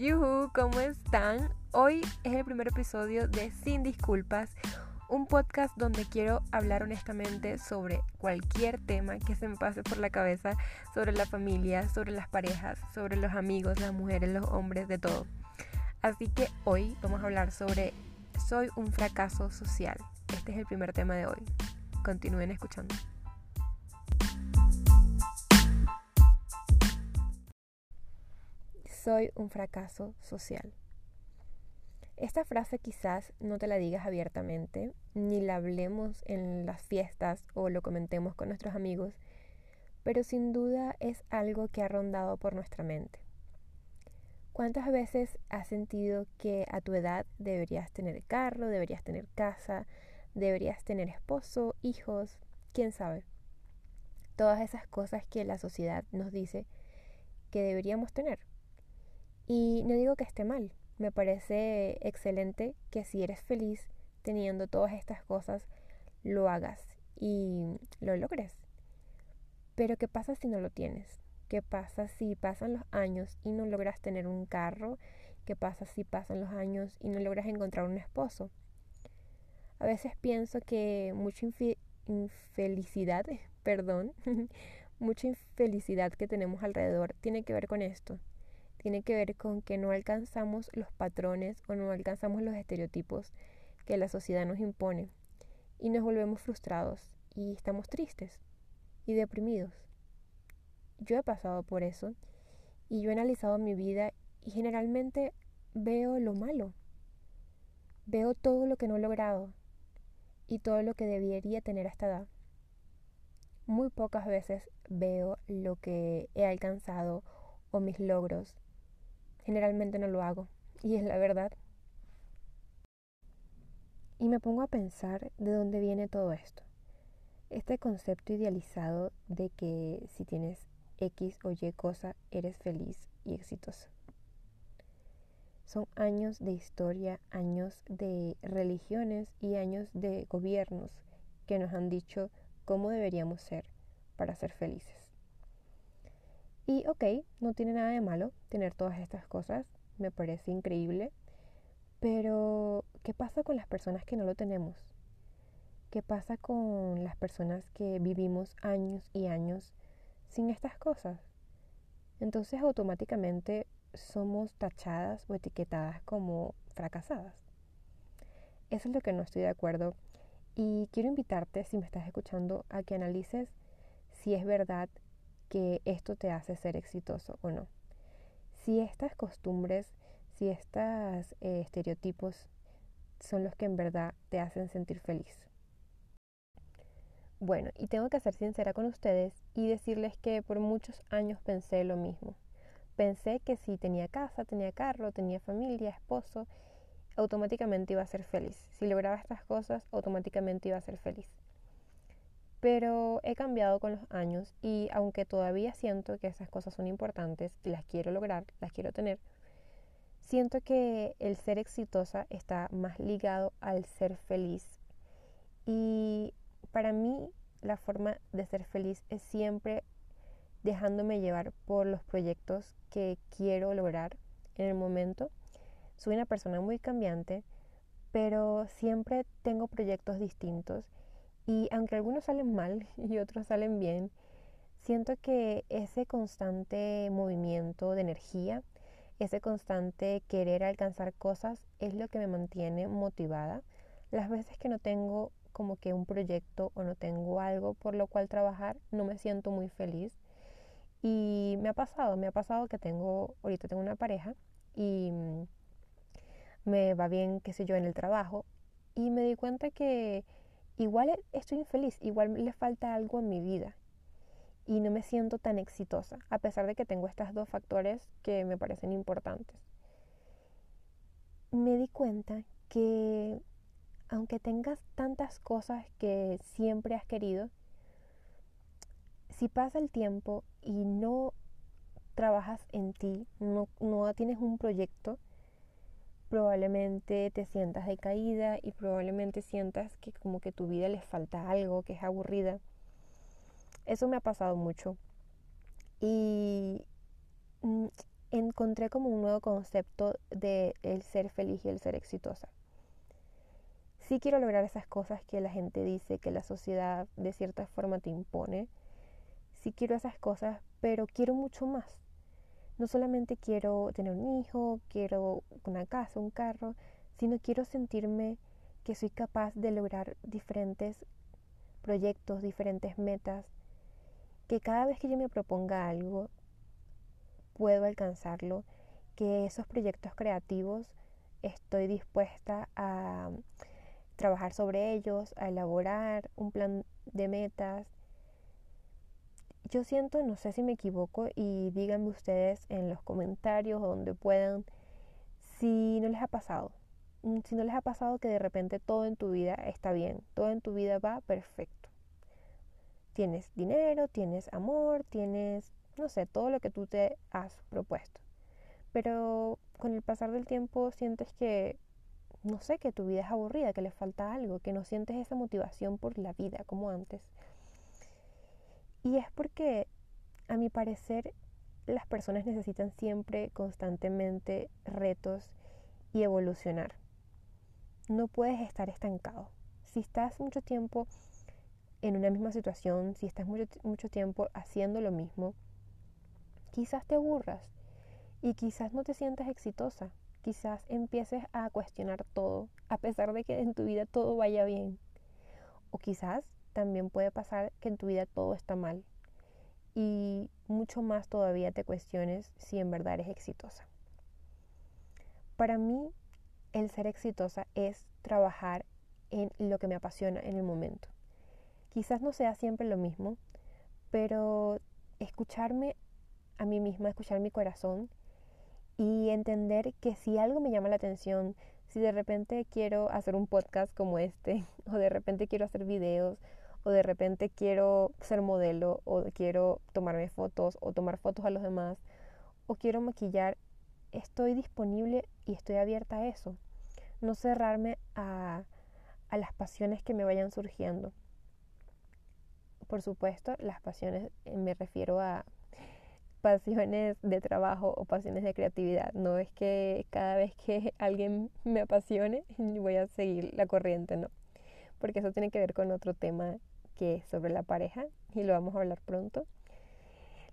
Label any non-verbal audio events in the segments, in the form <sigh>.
Yuhu, ¿cómo están? Hoy es el primer episodio de Sin Disculpas, un podcast donde quiero hablar honestamente sobre cualquier tema que se me pase por la cabeza, sobre la familia, sobre las parejas, sobre los amigos, las mujeres, los hombres, de todo. Así que hoy vamos a hablar sobre soy un fracaso social. Este es el primer tema de hoy. Continúen escuchando. Soy un fracaso social. Esta frase quizás no te la digas abiertamente, ni la hablemos en las fiestas o lo comentemos con nuestros amigos, pero sin duda es algo que ha rondado por nuestra mente. ¿Cuántas veces has sentido que a tu edad deberías tener carro, deberías tener casa, deberías tener esposo, hijos, quién sabe? Todas esas cosas que la sociedad nos dice que deberíamos tener. Y no digo que esté mal, me parece excelente que si eres feliz teniendo todas estas cosas, lo hagas y lo logres. Pero ¿qué pasa si no lo tienes? ¿Qué pasa si pasan los años y no logras tener un carro? ¿Qué pasa si pasan los años y no logras encontrar un esposo? A veces pienso que mucha infelicidad, <laughs> perdón, <laughs> mucha infelicidad que tenemos alrededor tiene que ver con esto tiene que ver con que no alcanzamos los patrones o no alcanzamos los estereotipos que la sociedad nos impone y nos volvemos frustrados y estamos tristes y deprimidos. Yo he pasado por eso y yo he analizado mi vida y generalmente veo lo malo. Veo todo lo que no he logrado y todo lo que debería tener a esta edad. Muy pocas veces veo lo que he alcanzado o mis logros Generalmente no lo hago, y es la verdad. Y me pongo a pensar de dónde viene todo esto. Este concepto idealizado de que si tienes X o Y cosa, eres feliz y exitoso. Son años de historia, años de religiones y años de gobiernos que nos han dicho cómo deberíamos ser para ser felices. Y ok, no tiene nada de malo tener todas estas cosas, me parece increíble, pero ¿qué pasa con las personas que no lo tenemos? ¿Qué pasa con las personas que vivimos años y años sin estas cosas? Entonces automáticamente somos tachadas o etiquetadas como fracasadas. Eso es lo que no estoy de acuerdo y quiero invitarte, si me estás escuchando, a que analices si es verdad que esto te hace ser exitoso o no. Si estas costumbres, si estos eh, estereotipos son los que en verdad te hacen sentir feliz. Bueno, y tengo que ser sincera con ustedes y decirles que por muchos años pensé lo mismo. Pensé que si tenía casa, tenía carro, tenía familia, esposo, automáticamente iba a ser feliz. Si lograba estas cosas, automáticamente iba a ser feliz pero he cambiado con los años y aunque todavía siento que esas cosas son importantes y las quiero lograr, las quiero tener, siento que el ser exitosa está más ligado al ser feliz. Y para mí la forma de ser feliz es siempre dejándome llevar por los proyectos que quiero lograr en el momento. Soy una persona muy cambiante, pero siempre tengo proyectos distintos y aunque algunos salen mal <laughs> y otros salen bien, siento que ese constante movimiento de energía, ese constante querer alcanzar cosas es lo que me mantiene motivada. Las veces que no tengo como que un proyecto o no tengo algo por lo cual trabajar, no me siento muy feliz. Y me ha pasado, me ha pasado que tengo, ahorita tengo una pareja y mm, me va bien, qué sé yo, en el trabajo. Y me di cuenta que igual e, estoy infeliz, igual le falta algo en mi vida y no me siento tan exitosa, a pesar de que tengo estos dos factores que me parecen importantes. Me di cuenta que aunque tengas tantas cosas que siempre has querido, si pasa el tiempo y no trabajas en ti, no, no tienes un proyecto, probablemente te sientas decaída y probablemente sientas que como que tu vida le falta algo, que es aburrida. Eso me ha pasado mucho. Y mm, encontré como un nuevo concepto de el ser feliz y el ser exitosa. Sí quiero lograr esas cosas que la gente dice que la sociedad de cierta forma te impone. Sí quiero esas cosas, pero quiero mucho más. No solamente quiero tener un hijo, quiero una casa, un carro, sino quiero sentirme que soy capaz de lograr diferentes proyectos, diferentes metas, que cada vez que yo me proponga algo, puedo alcanzarlo, que esos proyectos creativos estoy dispuesta a trabajar sobre ellos, a elaborar un plan de metas. Yo siento, no sé si me equivoco, y díganme ustedes en los comentarios donde puedan si no les ha pasado. Mm, si no les ha pasado que de repente todo en tu vida está bien, todo en tu vida va perfecto. Tienes dinero, tienes amor, tienes, no sé, todo lo que tú te has propuesto. Pero con el pasar del tiempo sientes que, no sé, que tu vida es aburrida, que le falta algo, que no sientes esa motivación por la vida como antes. Y es porque, a mi parecer, las personas necesitan siempre constantemente retos y evolucionar no puedes estar estancado. Si estás mucho tiempo en una misma situación, si estás mucho, mucho tiempo haciendo lo mismo, quizás te aburras y quizás no te sientas exitosa. Quizás empieces a cuestionar todo, a pesar de que en tu vida todo vaya bien. O quizás también puede pasar que en tu vida todo está mal. Y mucho más todavía te cuestiones si en verdad eres exitosa. Para mí, el ser exitosa es trabajar en lo que me apasiona en el momento. Quizás no sea siempre lo mismo, pero escucharme a mí misma, escuchar mi corazón y entender que si algo me llama la atención, si de repente quiero hacer un podcast como este, <laughs> o de repente quiero hacer videos, o de repente quiero ser modelo, o quiero tomarme fotos, o tomar fotos a los demás, o quiero maquillar, estoy disponible y estoy abierta a eso. No cerrarme a, a las pasiones que me vayan surgiendo. Por supuesto, las pasiones eh, me refiero a <laughs> pasiones de trabajo o pasiones de creatividad. No es que cada vez que <laughs> alguien me apasione <laughs> voy a seguir la corriente, no. Porque eso tiene que ver con otro tema sobre la pareja y lo vamos a hablar pronto.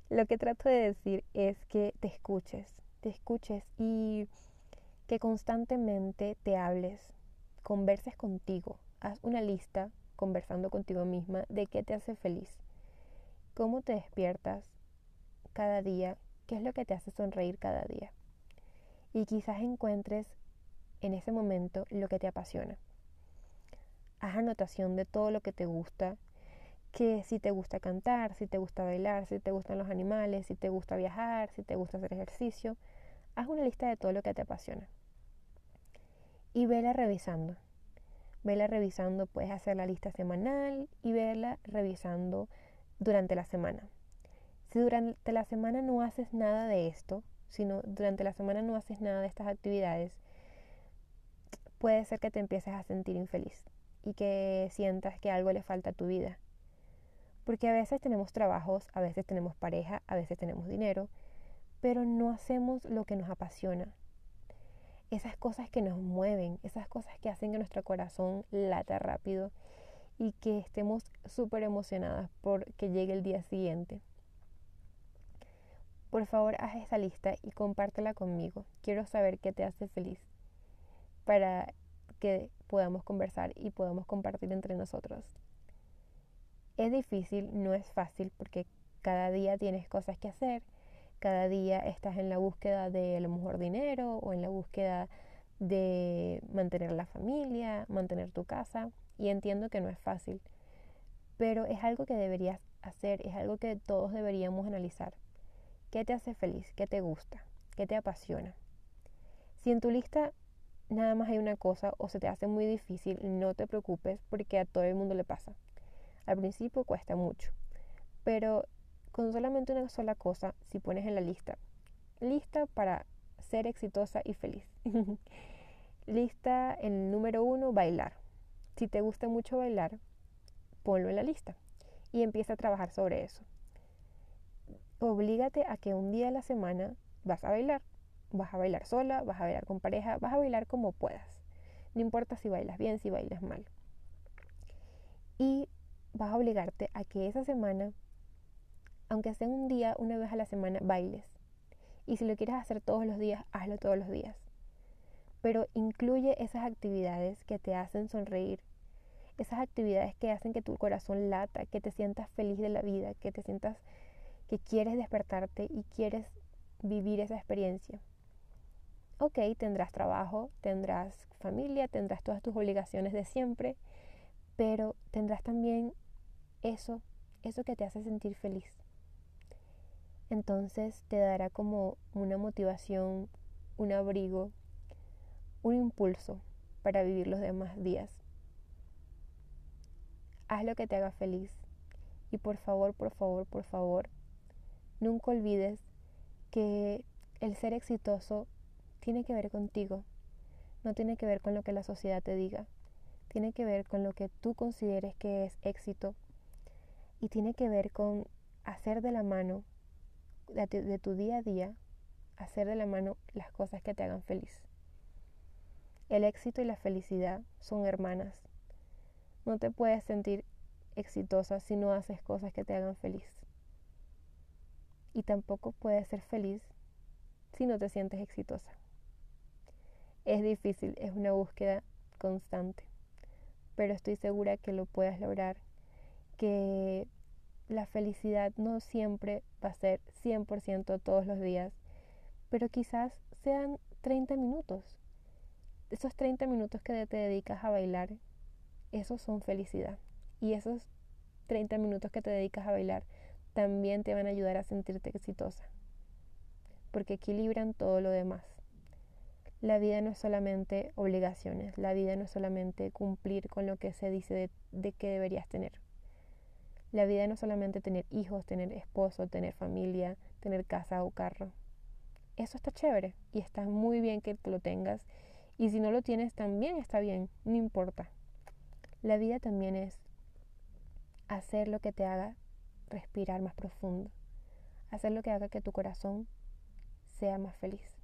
Lo que trato de decir es que te escuches, te escuches y que constantemente te hables, converses contigo, haz una lista conversando contigo misma de qué te hace feliz, cómo te despiertas cada día, qué es lo que te hace sonreír cada día. Y quizás encuentres en ese momento lo que te apasiona. Haz anotación de todo lo que te gusta, que si te gusta cantar, si te gusta bailar, si te gustan los animales, si te gusta viajar, si te gusta hacer ejercicio, haz una lista de todo lo que te apasiona. Y vela revisando. Vela revisando, puedes hacer la lista semanal y vela revisando durante la semana. Si durante la semana no haces nada de esto, sino durante la semana no haces nada de estas actividades, puede ser que te empieces a sentir infeliz y que sientas que algo le falta a tu vida. Porque a veces tenemos trabajos, a veces tenemos pareja, a veces tenemos dinero, pero no hacemos lo que nos apasiona. Esas cosas que nos mueven, esas cosas que hacen que nuestro corazón lata rápido y que estemos súper emocionadas por que llegue el día siguiente. Por favor, haz esa lista y compártela conmigo. Quiero saber qué te hace feliz para que podamos conversar y podamos compartir entre nosotros. Es difícil, no es fácil porque cada día tienes cosas que hacer, cada día estás en la búsqueda de lo mejor dinero o en la búsqueda de mantener la familia, mantener tu casa y entiendo que no es fácil, pero es algo que deberías hacer, es algo que todos deberíamos analizar. ¿Qué te hace feliz? ¿Qué te gusta? ¿Qué te apasiona? Si en tu lista nada más hay una cosa o se te hace muy difícil, no te preocupes porque a todo el mundo le pasa. Al principio cuesta mucho, pero con solamente una sola cosa, si pones en la lista, lista para ser exitosa y feliz. <laughs> lista en número uno, bailar. Si te gusta mucho bailar, ponlo en la lista y empieza a trabajar sobre eso. Oblígate a que un día a la semana vas a bailar. Vas a bailar sola, vas a bailar con pareja, vas a bailar como puedas. No importa si bailas bien, si bailas mal. Y vas a obligarte a que esa semana, aunque sea un día, una vez a la semana, bailes. Y si lo quieres hacer todos los días, hazlo todos los días. Pero incluye esas actividades que te hacen sonreír, esas actividades que hacen que tu corazón lata, que te sientas feliz de la vida, que te sientas que quieres despertarte y quieres vivir esa experiencia. Ok, tendrás trabajo, tendrás familia, tendrás todas tus obligaciones de siempre, pero tendrás también eso, eso que te hace sentir feliz. Entonces te dará como una motivación, un abrigo, un impulso para vivir los demás días. Haz lo que te haga feliz. Y por favor, por favor, por favor, nunca olvides que el ser exitoso tiene que ver contigo, no tiene que ver con lo que la sociedad te diga, tiene que ver con lo que tú consideres que es éxito y tiene que ver con hacer de la mano de tu día a día, hacer de la mano las cosas que te hagan feliz. El éxito y la felicidad son hermanas. No te puedes sentir exitosa si no haces cosas que te hagan feliz. Y tampoco puedes ser feliz si no te sientes exitosa. Es difícil, es una búsqueda constante, pero estoy segura que lo puedas lograr, que la felicidad no siempre va a ser 100% todos los días, pero quizás sean 30 minutos. Esos 30 minutos que te dedicas a bailar, esos son felicidad. Y esos 30 minutos que te dedicas a bailar también te van a ayudar a sentirte exitosa, porque equilibran todo lo demás. La vida no es solamente obligaciones, la vida no es solamente cumplir con lo que se dice de, de que deberías tener. La vida no es solamente tener hijos, tener esposo, tener familia, tener casa o carro. Eso está chévere y está muy bien que lo tengas. Y si no lo tienes, también está bien, no importa. La vida también es hacer lo que te haga respirar más profundo, hacer lo que haga que tu corazón sea más feliz.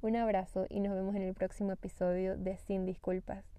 Un abrazo y nos vemos en el próximo episodio de Sin Disculpas.